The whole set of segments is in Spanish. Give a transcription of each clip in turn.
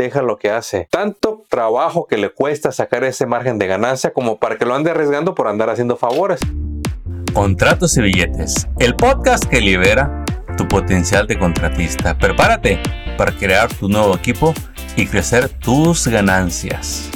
proteja lo que hace. Tanto trabajo que le cuesta sacar ese margen de ganancia como para que lo ande arriesgando por andar haciendo favores. Contratos y billetes, el podcast que libera tu potencial de contratista. Prepárate para crear tu nuevo equipo y crecer tus ganancias.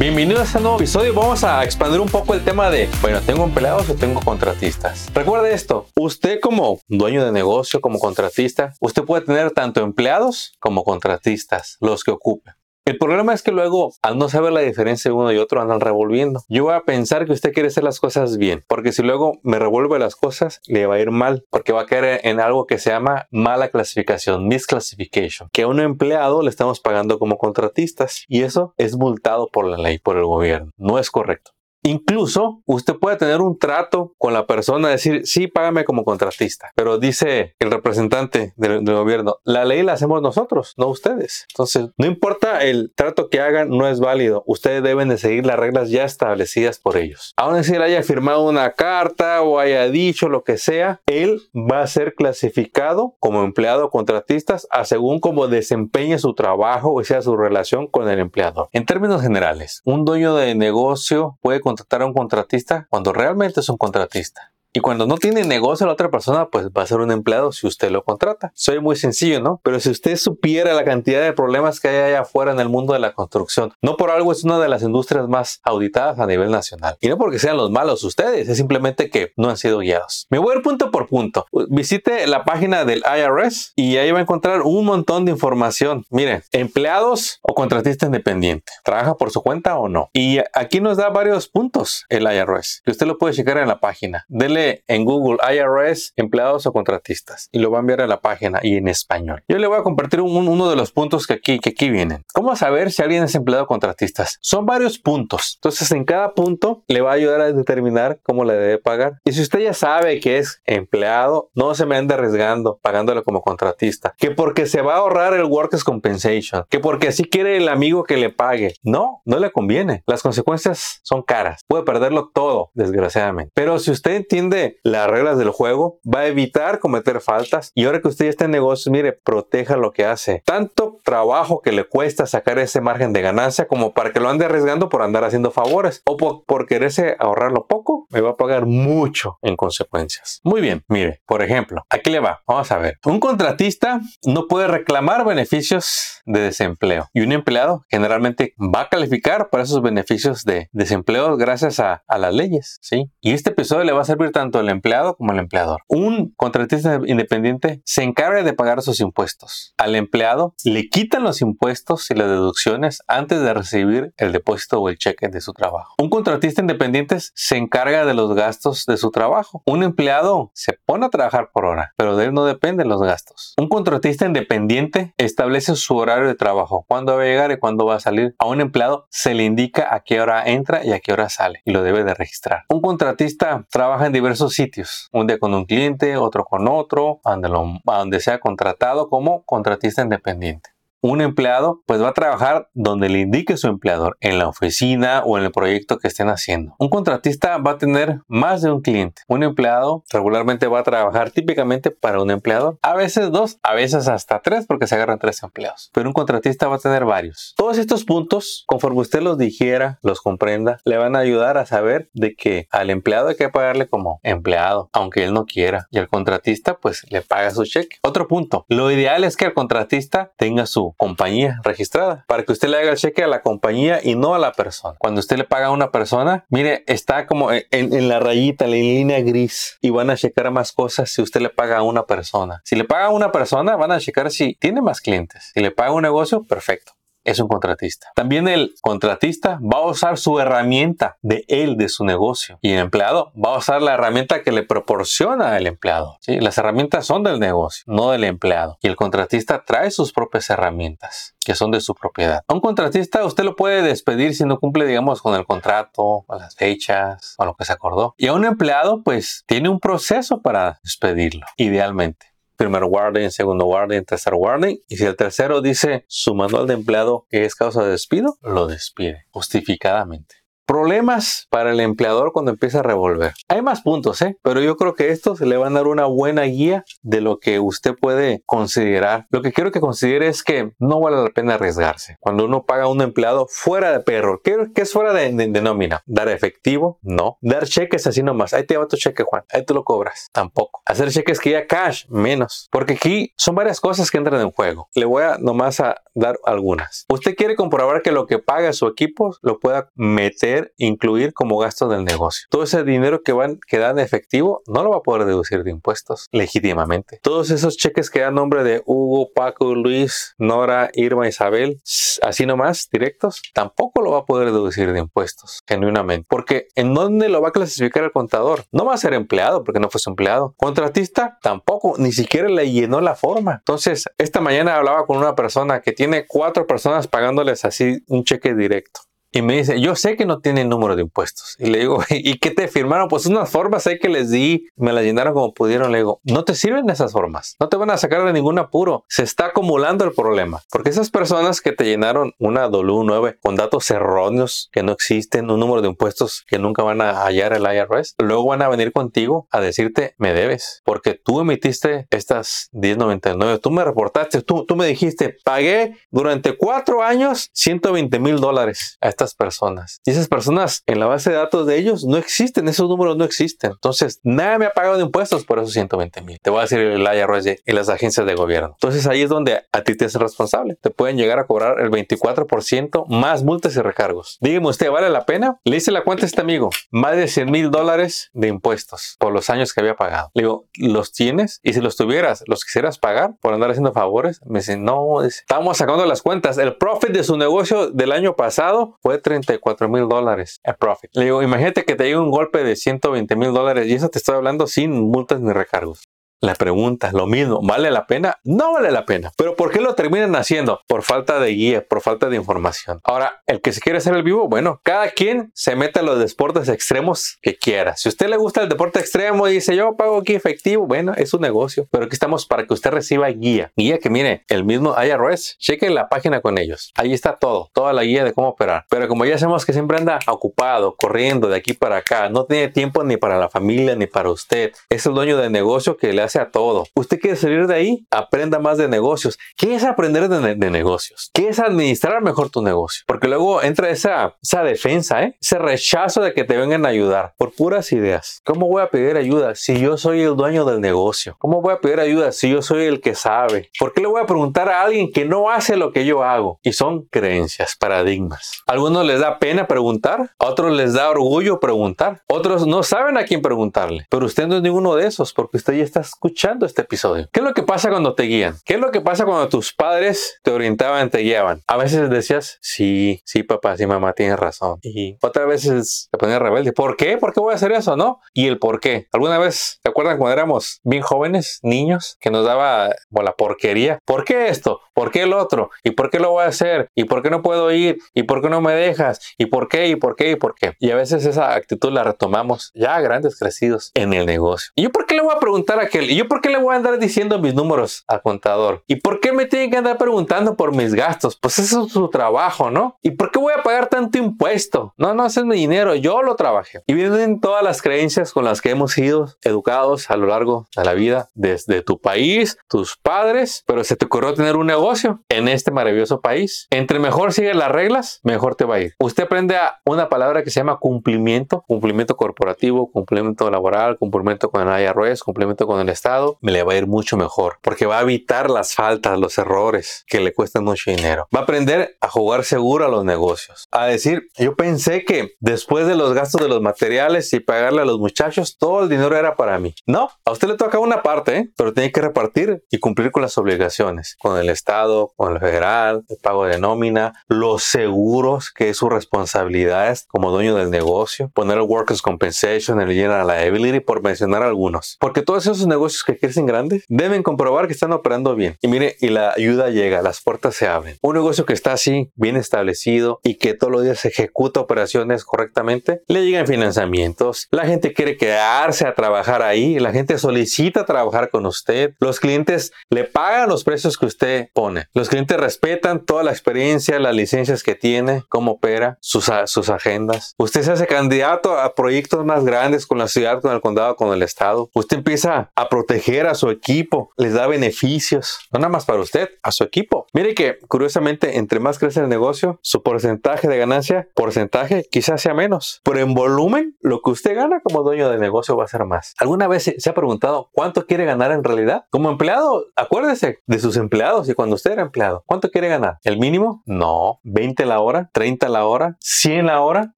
Bienvenidos a este nuevo episodio. Vamos a expandir un poco el tema de, bueno, ¿tengo empleados o tengo contratistas? Recuerde esto, usted como dueño de negocio, como contratista, usted puede tener tanto empleados como contratistas, los que ocupe. El problema es que luego, al no saber la diferencia de uno y otro, andan revolviendo. Yo voy a pensar que usted quiere hacer las cosas bien, porque si luego me revuelve las cosas, le va a ir mal, porque va a caer en algo que se llama mala clasificación, misclassification, que a un empleado le estamos pagando como contratistas y eso es multado por la ley, por el gobierno. No es correcto. Incluso usted puede tener un trato con la persona, decir, sí, págame como contratista. Pero dice el representante del, gobierno, la ley la hacemos nosotros, no ustedes. Entonces, no importa el trato que hagan, no es válido. Ustedes deben de seguir las reglas ya establecidas por ellos. Aún así, él haya firmado una carta o haya dicho lo que sea, él va a ser clasificado como empleado o contratistas a según cómo desempeñe su trabajo o sea su relación con el empleador. En términos generales, un dueño de negocio puede contratar a un contratista cuando realmente es un contratista. Y cuando no tiene negocio la otra persona, pues va a ser un empleado si usted lo contrata. Soy muy sencillo, ¿no? Pero si usted supiera la cantidad de problemas que hay allá afuera en el mundo de la construcción, no por algo es una de las industrias más auditadas a nivel nacional. Y no porque sean los malos ustedes, es simplemente que no han sido guiados. Me voy a ir punto por punto. Visite la página del IRS y ahí va a encontrar un montón de información. Mire, empleados o contratista independiente. ¿Trabaja por su cuenta o no? Y aquí nos da varios puntos el IRS, que usted lo puede checar en la página. Dele en Google IRS empleados o contratistas y lo va a enviar a la página y en español. Yo le voy a compartir uno de los puntos que aquí, que aquí vienen. ¿Cómo saber si alguien es empleado o contratistas? Son varios puntos. Entonces en cada punto le va a ayudar a determinar cómo le debe pagar. Y si usted ya sabe que es empleado, no se me ande arriesgando pagándole como contratista. Que porque se va a ahorrar el Workers Compensation. Que porque así quiere el amigo que le pague. No, no le conviene. Las consecuencias son caras. Puede perderlo todo, desgraciadamente. Pero si usted entiende las reglas del juego, va a evitar cometer faltas y ahora que usted ya está en negocio, mire, proteja lo que hace. Tanto trabajo que le cuesta sacar ese margen de ganancia como para que lo ande arriesgando por andar haciendo favores o por, por quererse ahorrarlo poco, me va a pagar mucho en consecuencias. Muy bien, mire, por ejemplo, aquí le va, vamos a ver. Un contratista no puede reclamar beneficios de desempleo y un empleado generalmente va a calificar para esos beneficios de desempleo gracias a, a las leyes, ¿sí? Y este episodio le va a servir tanto al empleado como al empleador. Un contratista independiente se encarga de pagar sus impuestos. Al empleado le quitan los impuestos y las deducciones antes de recibir el depósito o el cheque de su trabajo. Un contratista independiente se encarga de los gastos de su trabajo. Un empleado se pone a trabajar por hora, pero de él no dependen los gastos. Un contratista independiente establece su horario de trabajo, cuándo va a llegar y cuándo va a salir. A un empleado se le indica a qué hora entra y a qué hora sale y lo debe de registrar. Un contratista trabaja en diversos diversos sitios, un día con un cliente, otro con otro, donde, donde sea contratado como contratista independiente un empleado pues va a trabajar donde le indique su empleador, en la oficina o en el proyecto que estén haciendo. Un contratista va a tener más de un cliente. Un empleado regularmente va a trabajar típicamente para un empleador. A veces dos, a veces hasta tres porque se agarran tres empleados. Pero un contratista va a tener varios. Todos estos puntos, conforme usted los dijera, los comprenda, le van a ayudar a saber de que al empleado hay que pagarle como empleado, aunque él no quiera. Y al contratista pues le paga su cheque. Otro punto, lo ideal es que el contratista tenga su compañía registrada para que usted le haga el cheque a la compañía y no a la persona. Cuando usted le paga a una persona, mire, está como en, la rayita, en línea gris y van a checar más cosas si usted le paga a una persona. Si le paga a una persona, van a checar si tiene más clientes. Si le paga un negocio, perfecto es un contratista. También el contratista va a usar su herramienta de él, de su negocio. Y el empleado va a usar la herramienta que le proporciona el empleado. ¿sí? Las herramientas son del negocio, no del empleado. Y el contratista trae sus propias herramientas que son de su propiedad. A un contratista usted lo puede despedir si no cumple, digamos, con el contrato, o las fechas, o lo que se acordó. Y a un empleado, pues, tiene un proceso para despedirlo, idealmente primer warning, segundo warning, tercer warning. Y si el tercero dice su manual de empleado que es causa de despido, lo despide justificadamente. Problemas para el empleador cuando empieza a revolver. Hay más puntos, ¿eh? Pero yo creo que estos le van a dar una buena guía de lo que usted puede considerar. Lo que quiero que considere es que no vale la pena arriesgarse. Cuando uno paga a un empleado fuera de perro, ¿qué, es fuera de, de, nómina? ¿Dar efectivo? No. ¿Dar cheques así nomás? Ahí te va tu cheque, Juan. Ahí tú lo cobras. Tampoco. Hacer cheques que ya cash? Menos. Porque aquí son varias cosas que entran en juego. Le voy a nomás a dar algunas. Usted quiere comprobar que lo que paga su equipo lo pueda meter, incluir como gasto del negocio. Todo ese dinero que van que dan efectivo no lo va a poder deducir de impuestos legítimamente. Todos esos cheques que dan nombre de Hugo, Paco, Luis, Nora, Irma, Isabel, así nomás, directos, tampoco lo va a poder deducir de impuestos, genuinamente. Porque ¿en dónde lo va a clasificar el contador? No va a ser empleado porque no fue su empleado. Contratista tampoco, ni siquiera le llenó la forma. Entonces, esta mañana hablaba con una persona que tiene cuatro personas pagándoles así un cheque directo. Y me dice, yo sé que no tiene número de impuestos. Y le digo, ¿y qué te firmaron? Pues unas formas ahí que les di, me las llenaron como pudieron. Le digo, no te sirven esas formas, no te van a sacar de ningún apuro. Se está acumulando el problema. Porque esas personas que te llenaron una W9 con datos erróneos que no existen, un número de impuestos que nunca van a hallar el IRS, luego van a venir contigo a decirte, me debes. Porque tú emitiste estas 1099, tú me reportaste, tú, tú me dijiste, pagué durante cuatro años 120 mil dólares personas. Y esas personas en la base de datos de ellos no existen, esos números no existen. Entonces, nadie me ha pagado de impuestos por esos 120 mil. Te voy a decir el IRS y las agencias de gobierno. Entonces, ahí es donde a ti te es responsable. Te pueden llegar a cobrar el 24% más multas y recargos. Dígame usted, ¿vale la pena? Le hice la cuenta a este amigo. Más de 100 mil dólares de impuestos por los años que había pagado. Le digo, ¿los tienes? Y si los tuvieras, ¿los quisieras pagar por andar haciendo favores? Me dice, no, estamos sacando las cuentas. El profit de su negocio del año pasado fue 34 mil dólares en profit. Le digo, imagínate que te llegue un golpe de 120 mil dólares y eso te estoy hablando sin multas ni recargos. La pregunta es lo mismo, ¿vale la pena? No vale la pena. Pero ¿por qué lo terminan haciendo? Por falta de guía, por falta de información. Ahora, el que se quiere hacer el vivo, bueno, cada quien se mete a los deportes extremos que quiera. Si a usted le gusta el deporte extremo y dice yo pago aquí efectivo, bueno, es un negocio. Pero aquí estamos para que usted reciba guía. Guía que mire, el mismo IRS, cheque la página con ellos. Ahí está todo, toda la guía de cómo operar. Pero como ya sabemos que siempre anda ocupado, corriendo de aquí para acá, no tiene tiempo ni para la familia ni para usted. Es el dueño de negocio que le hace a todo. Usted quiere salir de ahí, aprenda más de negocios. ¿Qué es aprender de, negocios? ¿Qué es administrar mejor tu negocio? Porque luego entra esa, esa defensa, ¿eh? ese rechazo de que te vengan a ayudar por puras ideas. ¿Cómo voy a pedir ayuda si yo soy el dueño del negocio? ¿Cómo voy a pedir ayuda si yo soy el que sabe? ¿Por qué le voy a preguntar a alguien que no hace lo que yo hago? Y son creencias, paradigmas. A algunos les da pena preguntar, a otros les da orgullo preguntar, otros no saben a quién preguntarle, pero usted no es ninguno de esos porque usted ya está escuchando este episodio. ¿Qué es lo que pasa cuando te guían? ¿Qué es lo que pasa cuando tus padres te orientaban, te guiaban? A veces decías, sí, sí, papá, sí, mamá, tienes razón. Y otras veces te ponías rebelde. ¿Por qué? ¿Por qué voy a hacer eso? ¿No? Y el por qué. ¿Alguna vez te acuerdan cuando éramos bien jóvenes, niños, que nos daba la porquería? ¿Por qué esto? ¿Por qué el otro? ¿Y por qué lo voy a hacer? ¿Y por qué no puedo ir? ¿Y por qué no me dejas? ¿Y por qué? ¿Y por qué? ¿Y por qué? Y a veces esa actitud la retomamos ya grandes crecidos en el negocio. ¿Y yo por qué le voy a preguntar a aquel? ¿Y yo por qué le voy a andar diciendo mis números al contador? ¿Y por qué me tienen que andar preguntando por mis gastos? Pues eso es su trabajo, ¿no? ¿Y por qué voy a pagar tanto impuesto? No, no, ese es mi dinero, yo lo trabajé. Y vienen todas las creencias con las que hemos sido educados a lo largo de la vida, desde tu país, tus padres, pero se te ocurrió tener un negocio en este maravilloso país. Entre mejor sigue las reglas, mejor te va a ir. Usted aprende a una palabra que se llama cumplimiento, cumplimiento corporativo, cumplimiento laboral, cumplimiento con el IRS, cumplimiento con el Estado, me le va a ir mucho mejor, porque va a evitar las faltas, los errores que le cuestan mucho dinero. Va a aprender a jugar seguro a los negocios, a decir, yo pensé que después de los gastos de los materiales y pagarle a los muchachos, todo el dinero era para mí. No, a usted le toca una parte, ¿eh? pero tiene que repartir y cumplir con las obligaciones, con el Estado, con el federal, el pago de nómina, los seguros, que es su responsabilidad como dueño del negocio, poner el Workers' Compensation, el General Liability, por mencionar algunos. Porque todos esos negocios negocios que crecen grandes deben comprobar que están operando bien. Y mire, y la ayuda llega, las puertas se abren. Un negocio que está así, bien establecido y que todos los días ejecuta operaciones correctamente, le llegan financiamientos, la gente quiere quedarse a trabajar ahí, la gente solicita trabajar con usted, los clientes le pagan los precios que usted pone, los clientes respetan toda la experiencia, las licencias que tiene, cómo opera, sus, sus agendas. Usted se hace candidato a proyectos más grandes con la ciudad, con el condado, con el estado. Usted empieza a proteger a su equipo, les da beneficios, no nada más para usted, a su equipo. Mire que curiosamente, entre más crece el negocio, su porcentaje de ganancia, porcentaje quizás sea menos, pero en volumen, lo que usted gana como dueño de negocio va a ser más. ¿Alguna vez se ha preguntado cuánto quiere ganar en realidad? Como empleado, acuérdese de sus empleados y cuando usted era empleado, ¿cuánto quiere ganar? ¿El mínimo? No, 20 la hora, 30 la hora, 100 la hora.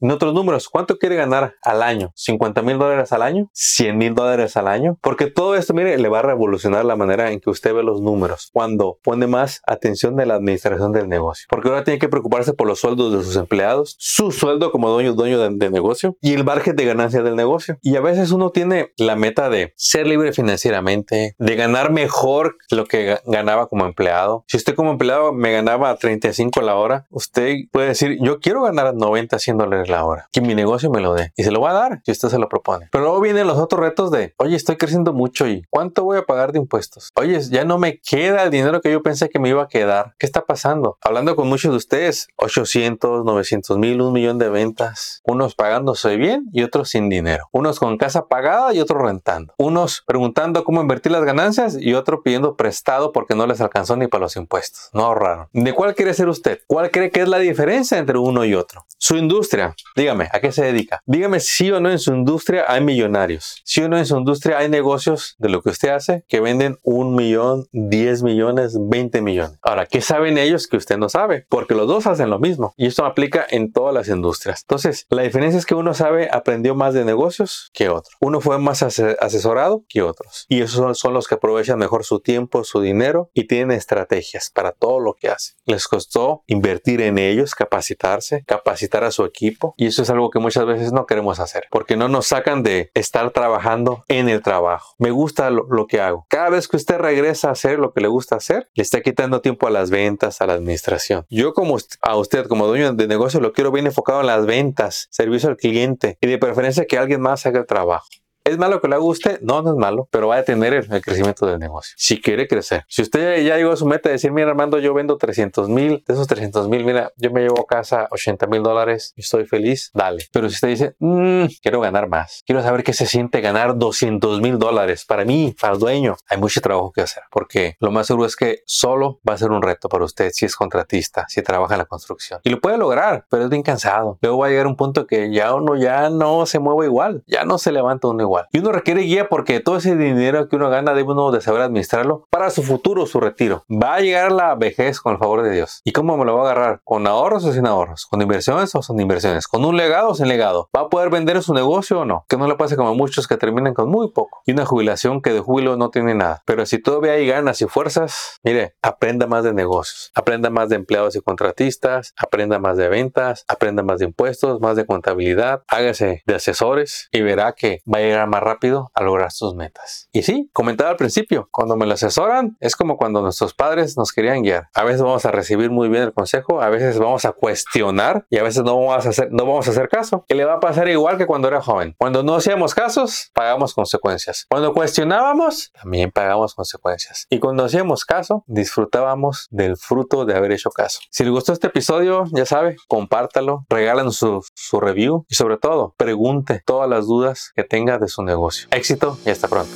En otros números, ¿cuánto quiere ganar al año? ¿50 mil dólares al año? ¿100 mil dólares al año? Porque todo esto, mire, le va a revolucionar la manera en que usted ve los números cuando pone más atención de la administración del negocio. Porque ahora tiene que preocuparse por los sueldos de sus empleados, su sueldo como dueño, dueño de, negocio y el margen de ganancia del negocio. Y a veces uno tiene la meta de ser libre financieramente, de ganar mejor lo que ganaba como empleado. Si usted como empleado me ganaba 35 la hora, usted puede decir, yo quiero ganar 90, 100 dólares la hora, que mi negocio me lo dé. Y se lo va a dar si usted se lo propone. Pero luego vienen los otros retos de, oye, estoy creciendo mucho y ¿cuánto voy a pagar de impuestos? Oye, ya no me queda el dinero que yo pensé que me iba a quedar. ¿Qué está pasando? Hablando con muchos de ustedes, 800, 900 mil, un millón de ventas. Unos pagándose bien y otros sin dinero. Unos con casa pagada y otros rentando. Unos preguntando cómo invertir las ganancias y otros pidiendo prestado porque no les alcanzó ni para los impuestos. No ahorraron. ¿De cuál quiere ser usted? ¿Cuál cree que es la diferencia entre uno y otro? Su industria. Dígame, ¿a qué se dedica? Dígame si o no en su industria hay millonarios. Si o no en su industria hay negocios de lo que usted hace que venden un millón, 10 millones, 20 millones. Ahora, ¿qué saben ellos que usted no sabe? Porque los dos hacen lo mismo. Y esto aplica en todas las industrias. Entonces, la diferencia es que uno sabe, aprendió más de negocios que otro. Uno fue más asesorado que otros. Y esos son, los que aprovechan mejor su tiempo, su dinero y tienen estrategias para todo lo que hacen. Les costó invertir en ellos, capacitarse, capacitar a su equipo. Y eso es algo que muchas veces no queremos hacer. Porque no nos sacan de estar trabajando en el trabajo. Me gusta lo, que hago. Cada vez que usted regresa a hacer lo que le gusta hacer, le está quitando tiempo a las ventas, a la administración. Yo como a usted como dueño de negocio lo quiero bien enfocado en las ventas, servicio al cliente y de preferencia que alguien más haga el trabajo. ¿Es malo que le guste? No, no es malo, pero va a detener el, crecimiento del negocio. Si quiere crecer. Si usted ya llegó a su meta de decir, mira Armando, yo vendo 300 mil, de esos 300 mil, mira, yo me llevo a casa 80 mil dólares y estoy feliz, dale. Pero si usted dice, mmm, quiero ganar más, quiero saber qué se siente ganar 200 mil dólares, para mí, para el dueño, hay mucho trabajo que hacer. Porque lo más seguro es que solo va a ser un reto para usted si es contratista, si trabaja en la construcción. Y lo puede lograr, pero es bien cansado. Luego va a llegar un punto que ya uno ya no se mueve igual, ya no se levanta uno y uno requiere guía porque todo ese dinero que uno gana debe uno de saber administrarlo para su futuro, su retiro. Va a llegar la vejez con el favor de Dios. ¿Y cómo me lo va a agarrar? ¿Con ahorros o sin ahorros? ¿Con inversiones o sin inversiones? ¿Con un legado o sin legado? ¿Va a poder vender su negocio o no? Que no le pase como a muchos que terminan con muy poco. Y una jubilación que de jubilo no tiene nada. Pero si todavía hay ganas y fuerzas, mire, aprenda más de negocios. Aprenda más de empleados y contratistas. Aprenda más de ventas. Aprenda más de impuestos, más de contabilidad. Hágase de asesores y verá que va a llegar más rápido a lograr sus metas. Y sí, comentaba al principio, cuando me lo asesoran es como cuando nuestros padres nos querían guiar. A veces vamos a recibir muy bien el consejo, a veces vamos a cuestionar y a veces no vamos a hacer, no vamos a hacer caso. Que le va a pasar igual que cuando era joven. Cuando no hacíamos casos, pagamos consecuencias. Cuando cuestionábamos, también pagamos consecuencias. Y cuando hacíamos caso, disfrutábamos del fruto de haber hecho caso. Si le gustó este episodio, ya sabe, compártalo, regálanos su, su review y sobre todo, pregunte todas las dudas que tenga de su negocio. Éxito y hasta pronto.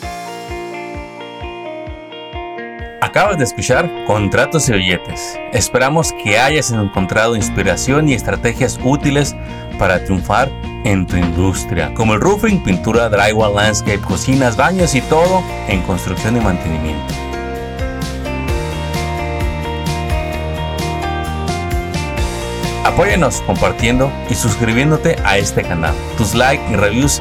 Acabas de escuchar Contratos y Billetes. Esperamos que hayas encontrado inspiración y estrategias útiles para triunfar en tu industria, como el roofing, pintura, drywall, landscape, cocinas, baños y todo en construcción y mantenimiento. Apóyanos compartiendo y suscribiéndote a este canal. Tus likes y reviews